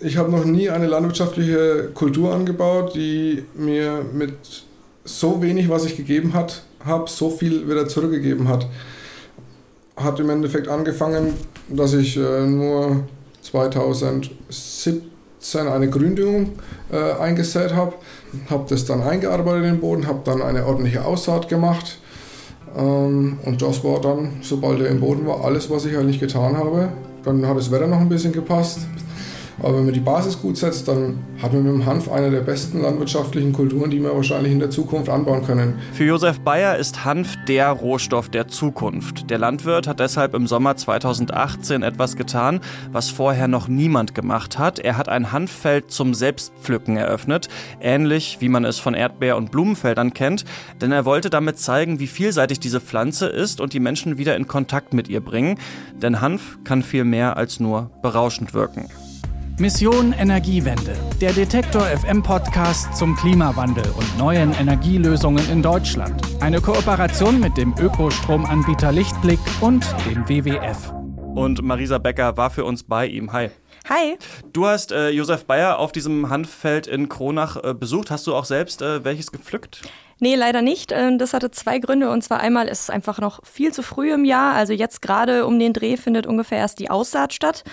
ich habe noch nie eine landwirtschaftliche Kultur angebaut, die mir mit so wenig, was ich gegeben hat, habe, so viel wieder zurückgegeben hat. Hat im Endeffekt angefangen, dass ich äh, nur 2017 eine Gründüngung äh, eingesät habe, habe das dann eingearbeitet in den Boden, habe dann eine ordentliche Aussaat gemacht ähm, und das war dann, sobald er im Boden war, alles, was ich eigentlich getan habe. Dann hat das Wetter noch ein bisschen gepasst. Aber wenn man die Basis gut setzt, dann hat man mit dem Hanf eine der besten landwirtschaftlichen Kulturen, die wir wahrscheinlich in der Zukunft anbauen können. Für Josef Bayer ist Hanf der Rohstoff der Zukunft. Der Landwirt hat deshalb im Sommer 2018 etwas getan, was vorher noch niemand gemacht hat. Er hat ein Hanffeld zum Selbstpflücken eröffnet, ähnlich wie man es von Erdbeer- und Blumenfeldern kennt, denn er wollte damit zeigen, wie vielseitig diese Pflanze ist und die Menschen wieder in Kontakt mit ihr bringen. Denn Hanf kann viel mehr als nur berauschend wirken. Mission Energiewende, der Detektor FM Podcast zum Klimawandel und neuen Energielösungen in Deutschland. Eine Kooperation mit dem Ökostromanbieter Lichtblick und dem WWF. Und Marisa Becker war für uns bei ihm. Hi. Hi. Du hast äh, Josef Bayer auf diesem Hanffeld in Kronach äh, besucht. Hast du auch selbst äh, welches gepflückt? Nee, leider nicht. Ähm, das hatte zwei Gründe. Und zwar einmal ist es einfach noch viel zu früh im Jahr. Also jetzt gerade um den Dreh findet ungefähr erst die Aussaat statt.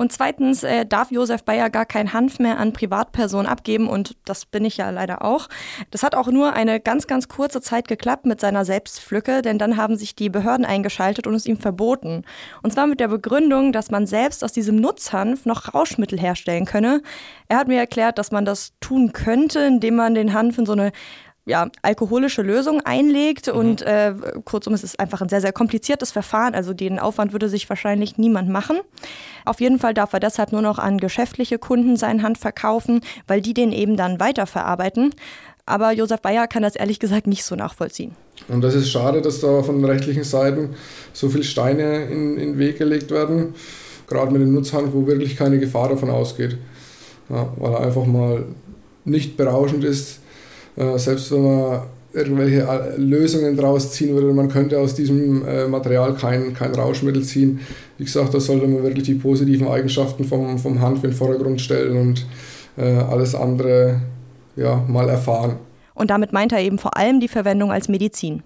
Und zweitens äh, darf Josef Bayer gar kein Hanf mehr an Privatpersonen abgeben und das bin ich ja leider auch. Das hat auch nur eine ganz, ganz kurze Zeit geklappt mit seiner Selbstpflücke, denn dann haben sich die Behörden eingeschaltet und es ihm verboten. Und zwar mit der Begründung, dass man selbst aus diesem Nutzhanf noch Rauschmittel herstellen könne. Er hat mir erklärt, dass man das tun könnte, indem man den Hanf in so eine ja, alkoholische Lösung einlegt. Mhm. Und äh, kurzum, es ist einfach ein sehr, sehr kompliziertes Verfahren. Also den Aufwand würde sich wahrscheinlich niemand machen. Auf jeden Fall darf er deshalb nur noch an geschäftliche Kunden seinen Hand verkaufen, weil die den eben dann weiterverarbeiten. Aber Josef Bayer kann das ehrlich gesagt nicht so nachvollziehen. Und das ist schade, dass da von den rechtlichen Seiten so viele Steine in, in den Weg gelegt werden. Gerade mit dem Nutzhand, wo wirklich keine Gefahr davon ausgeht. Ja, weil er einfach mal nicht berauschend ist äh, selbst wenn man irgendwelche äh, Lösungen draus ziehen würde, man könnte aus diesem äh, Material kein, kein Rauschmittel ziehen. Wie gesagt, da sollte man wirklich die positiven Eigenschaften vom, vom Hanf in den Vordergrund stellen und alles andere ja, mal erfahren. Und damit meint er eben vor allem die Verwendung als Medizin.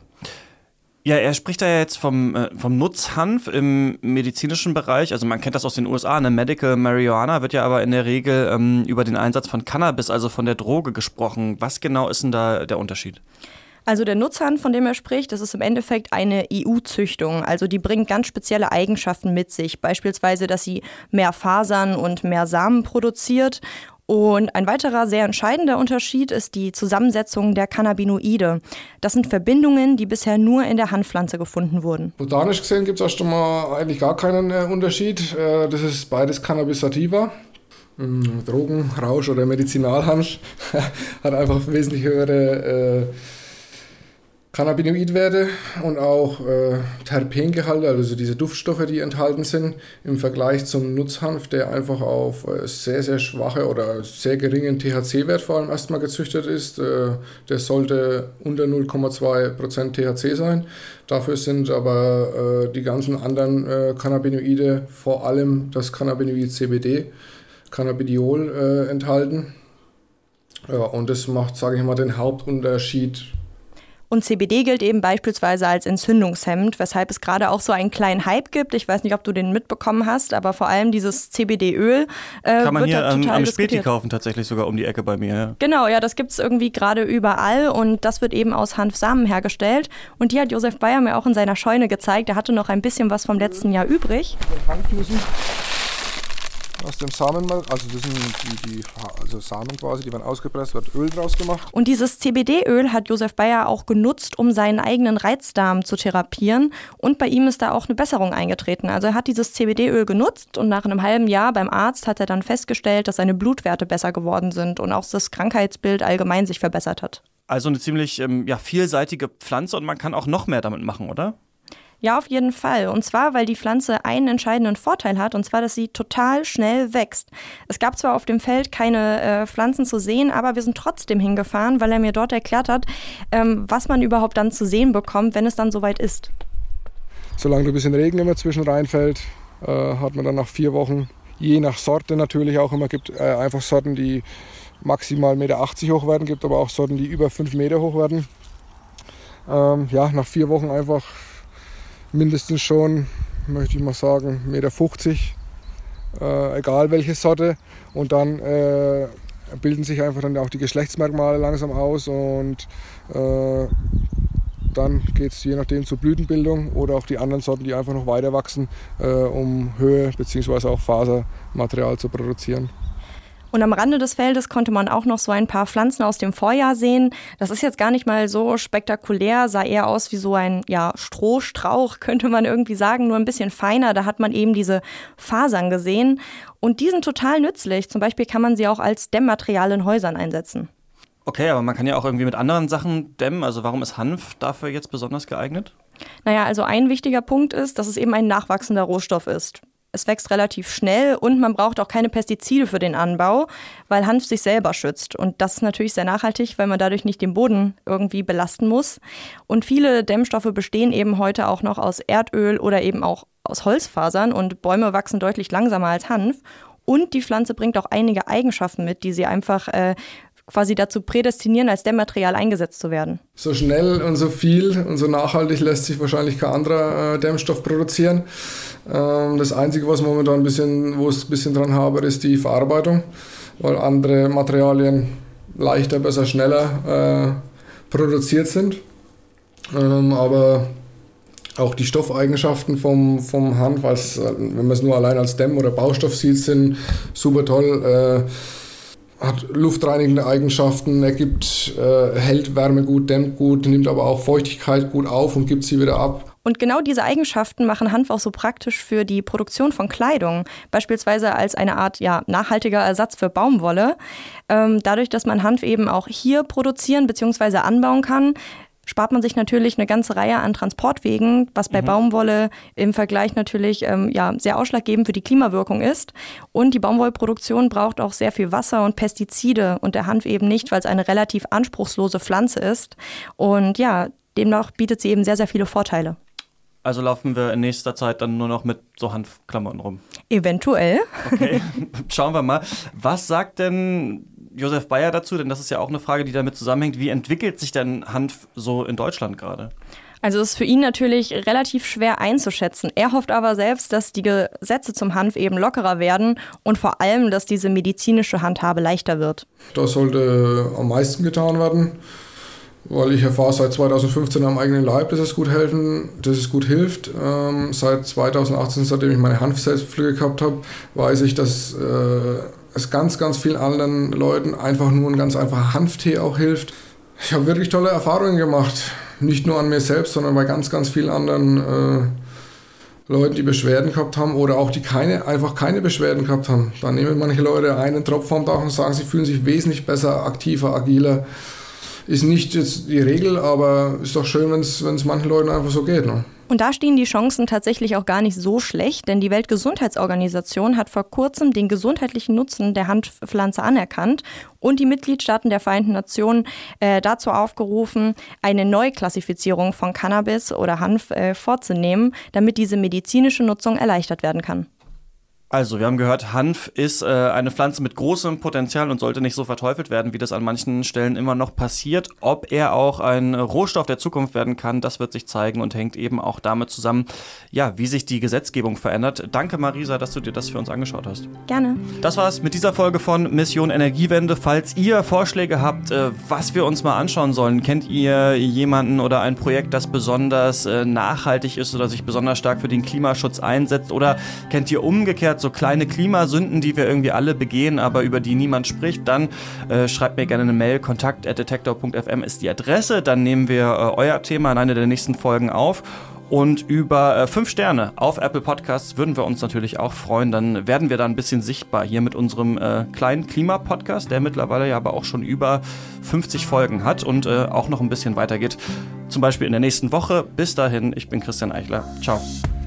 Ja, er spricht da ja jetzt vom, äh, vom Nutzhanf im medizinischen Bereich. Also man kennt das aus den USA, eine Medical Marijuana wird ja aber in der Regel ähm, über den Einsatz von Cannabis, also von der Droge gesprochen. Was genau ist denn da der Unterschied? Also der Nutzhanf, von dem er spricht, das ist im Endeffekt eine EU-Züchtung. Also die bringt ganz spezielle Eigenschaften mit sich. Beispielsweise, dass sie mehr Fasern und mehr Samen produziert und ein weiterer sehr entscheidender Unterschied ist die Zusammensetzung der Cannabinoide. Das sind Verbindungen, die bisher nur in der Hanfpflanze gefunden wurden. Botanisch gesehen gibt es erst einmal eigentlich gar keinen äh, Unterschied. Äh, das ist beides Cannabis sativa. Mm, Drogen, Rausch oder Medizinalhanf hat einfach wesentlich höhere äh, Cannabinoidwerte und auch äh, Terpengehalte, also diese Duftstoffe, die enthalten sind, im Vergleich zum Nutzhanf, der einfach auf äh, sehr, sehr schwache oder sehr geringen THC-Wert vor allem erstmal gezüchtet ist. Äh, der sollte unter 0,2% THC sein. Dafür sind aber äh, die ganzen anderen äh, Cannabinoide, vor allem das Cannabinoid CBD, Cannabidiol, äh, enthalten. Ja, und das macht, sage ich mal, den Hauptunterschied und CBD gilt eben beispielsweise als Entzündungshemd, weshalb es gerade auch so einen kleinen Hype gibt. Ich weiß nicht, ob du den mitbekommen hast, aber vor allem dieses CBD-Öl äh, Kann man hier am, am Späti kaufen, tatsächlich sogar um die Ecke bei mir. Ja. Genau, ja, das gibt es irgendwie gerade überall und das wird eben aus Hanfsamen hergestellt. Und die hat Josef Bayer mir auch in seiner Scheune gezeigt. Er hatte noch ein bisschen was vom letzten Jahr übrig. Hanfnüssen aus dem Samenmark, also das sind die, die also Samen quasi, die werden ausgepresst, wird Öl draus gemacht. Und dieses CBD-Öl hat Josef Bayer auch genutzt, um seinen eigenen Reizdarm zu therapieren. Und bei ihm ist da auch eine Besserung eingetreten. Also er hat dieses CBD-Öl genutzt und nach einem halben Jahr beim Arzt hat er dann festgestellt, dass seine Blutwerte besser geworden sind und auch das Krankheitsbild allgemein sich verbessert hat. Also eine ziemlich ähm, ja, vielseitige Pflanze und man kann auch noch mehr damit machen, oder? Ja, auf jeden Fall. Und zwar, weil die Pflanze einen entscheidenden Vorteil hat, und zwar, dass sie total schnell wächst. Es gab zwar auf dem Feld keine äh, Pflanzen zu sehen, aber wir sind trotzdem hingefahren, weil er mir dort erklärt hat, ähm, was man überhaupt dann zu sehen bekommt, wenn es dann soweit ist. Solange ein bisschen Regen immer zwischen reinfällt, äh, hat man dann nach vier Wochen je nach Sorte natürlich auch immer gibt. Äh, einfach Sorten, die maximal 1,80 Meter hoch werden, gibt aber auch Sorten, die über 5 Meter hoch werden. Ähm, ja, nach vier Wochen einfach mindestens schon, möchte ich mal sagen, 1,50 Meter, äh, egal welche Sorte. Und dann äh, bilden sich einfach dann auch die Geschlechtsmerkmale langsam aus und äh, dann geht es je nachdem zur Blütenbildung oder auch die anderen Sorten, die einfach noch weiter wachsen, äh, um Höhe bzw. auch Fasermaterial zu produzieren. Und am Rande des Feldes konnte man auch noch so ein paar Pflanzen aus dem Vorjahr sehen. Das ist jetzt gar nicht mal so spektakulär, sah eher aus wie so ein ja, Strohstrauch, könnte man irgendwie sagen, nur ein bisschen feiner. Da hat man eben diese Fasern gesehen. Und die sind total nützlich. Zum Beispiel kann man sie auch als Dämmmaterial in Häusern einsetzen. Okay, aber man kann ja auch irgendwie mit anderen Sachen dämmen. Also warum ist Hanf dafür jetzt besonders geeignet? Naja, also ein wichtiger Punkt ist, dass es eben ein nachwachsender Rohstoff ist. Es wächst relativ schnell und man braucht auch keine Pestizide für den Anbau, weil Hanf sich selber schützt. Und das ist natürlich sehr nachhaltig, weil man dadurch nicht den Boden irgendwie belasten muss. Und viele Dämmstoffe bestehen eben heute auch noch aus Erdöl oder eben auch aus Holzfasern und Bäume wachsen deutlich langsamer als Hanf. Und die Pflanze bringt auch einige Eigenschaften mit, die sie einfach äh, quasi dazu prädestinieren, als Dämmmaterial eingesetzt zu werden. So schnell und so viel und so nachhaltig lässt sich wahrscheinlich kein anderer äh, Dämmstoff produzieren. Ähm, das Einzige, was momentan ein bisschen, wo es ein bisschen dran habe, ist die Verarbeitung, weil andere Materialien leichter, besser, schneller äh, produziert sind. Ähm, aber auch die Stoffeigenschaften vom, vom Hanf, als, wenn man es nur allein als Dämm- oder Baustoff sieht, sind super toll. Äh, hat luftreinigende Eigenschaften, er gibt, äh, hält Wärme gut, dämmt gut, nimmt aber auch Feuchtigkeit gut auf und gibt sie wieder ab. Und genau diese Eigenschaften machen Hanf auch so praktisch für die Produktion von Kleidung, beispielsweise als eine Art ja, nachhaltiger Ersatz für Baumwolle. Ähm, dadurch, dass man Hanf eben auch hier produzieren bzw. anbauen kann, spart man sich natürlich eine ganze Reihe an Transportwegen, was bei mhm. Baumwolle im Vergleich natürlich ähm, ja, sehr ausschlaggebend für die Klimawirkung ist. Und die Baumwollproduktion braucht auch sehr viel Wasser und Pestizide und der Hanf eben nicht, weil es eine relativ anspruchslose Pflanze ist. Und ja, demnach bietet sie eben sehr, sehr viele Vorteile. Also laufen wir in nächster Zeit dann nur noch mit so Hanfklamotten rum. Eventuell. Okay, schauen wir mal. Was sagt denn Josef Bayer dazu? Denn das ist ja auch eine Frage, die damit zusammenhängt. Wie entwickelt sich denn Hanf so in Deutschland gerade? Also es ist für ihn natürlich relativ schwer einzuschätzen. Er hofft aber selbst, dass die Gesetze zum Hanf eben lockerer werden und vor allem, dass diese medizinische Handhabe leichter wird. Das sollte am meisten getan werden, weil ich erfahre seit 2015 am eigenen Leib, dass es gut helfen, dass es gut hilft. Ähm, seit 2018, seitdem ich meine Hanfselbstpflege gehabt habe, weiß ich, dass äh, es ganz, ganz vielen anderen Leuten einfach nur ein ganz einfacher Hanftee auch hilft. Ich habe wirklich tolle Erfahrungen gemacht. Nicht nur an mir selbst, sondern bei ganz, ganz vielen anderen äh, Leuten, die Beschwerden gehabt haben oder auch die keine, einfach keine Beschwerden gehabt haben. Da nehmen manche Leute einen Tropf am Tag und sagen, sie fühlen sich wesentlich besser, aktiver, agiler. Ist nicht jetzt die Regel, aber ist doch schön, wenn es manchen Leuten einfach so geht. Ne? Und da stehen die Chancen tatsächlich auch gar nicht so schlecht, denn die Weltgesundheitsorganisation hat vor kurzem den gesundheitlichen Nutzen der Hanfpflanze anerkannt und die Mitgliedstaaten der Vereinten Nationen äh, dazu aufgerufen, eine Neuklassifizierung von Cannabis oder Hanf äh, vorzunehmen, damit diese medizinische Nutzung erleichtert werden kann. Also, wir haben gehört, Hanf ist äh, eine Pflanze mit großem Potenzial und sollte nicht so verteufelt werden, wie das an manchen Stellen immer noch passiert. Ob er auch ein Rohstoff der Zukunft werden kann, das wird sich zeigen und hängt eben auch damit zusammen, ja, wie sich die Gesetzgebung verändert. Danke, Marisa, dass du dir das für uns angeschaut hast. Gerne. Das war's mit dieser Folge von Mission Energiewende. Falls ihr Vorschläge habt, äh, was wir uns mal anschauen sollen, kennt ihr jemanden oder ein Projekt, das besonders äh, nachhaltig ist oder sich besonders stark für den Klimaschutz einsetzt oder kennt ihr umgekehrt so kleine Klimasünden, die wir irgendwie alle begehen, aber über die niemand spricht, dann äh, schreibt mir gerne eine Mail. Kontakt.detektor.fm ist die Adresse. Dann nehmen wir äh, euer Thema in einer der nächsten Folgen auf. Und über äh, fünf Sterne auf Apple Podcasts würden wir uns natürlich auch freuen. Dann werden wir da ein bisschen sichtbar hier mit unserem äh, kleinen Klimapodcast, der mittlerweile ja aber auch schon über 50 Folgen hat und äh, auch noch ein bisschen weitergeht. Zum Beispiel in der nächsten Woche. Bis dahin, ich bin Christian Eichler. Ciao.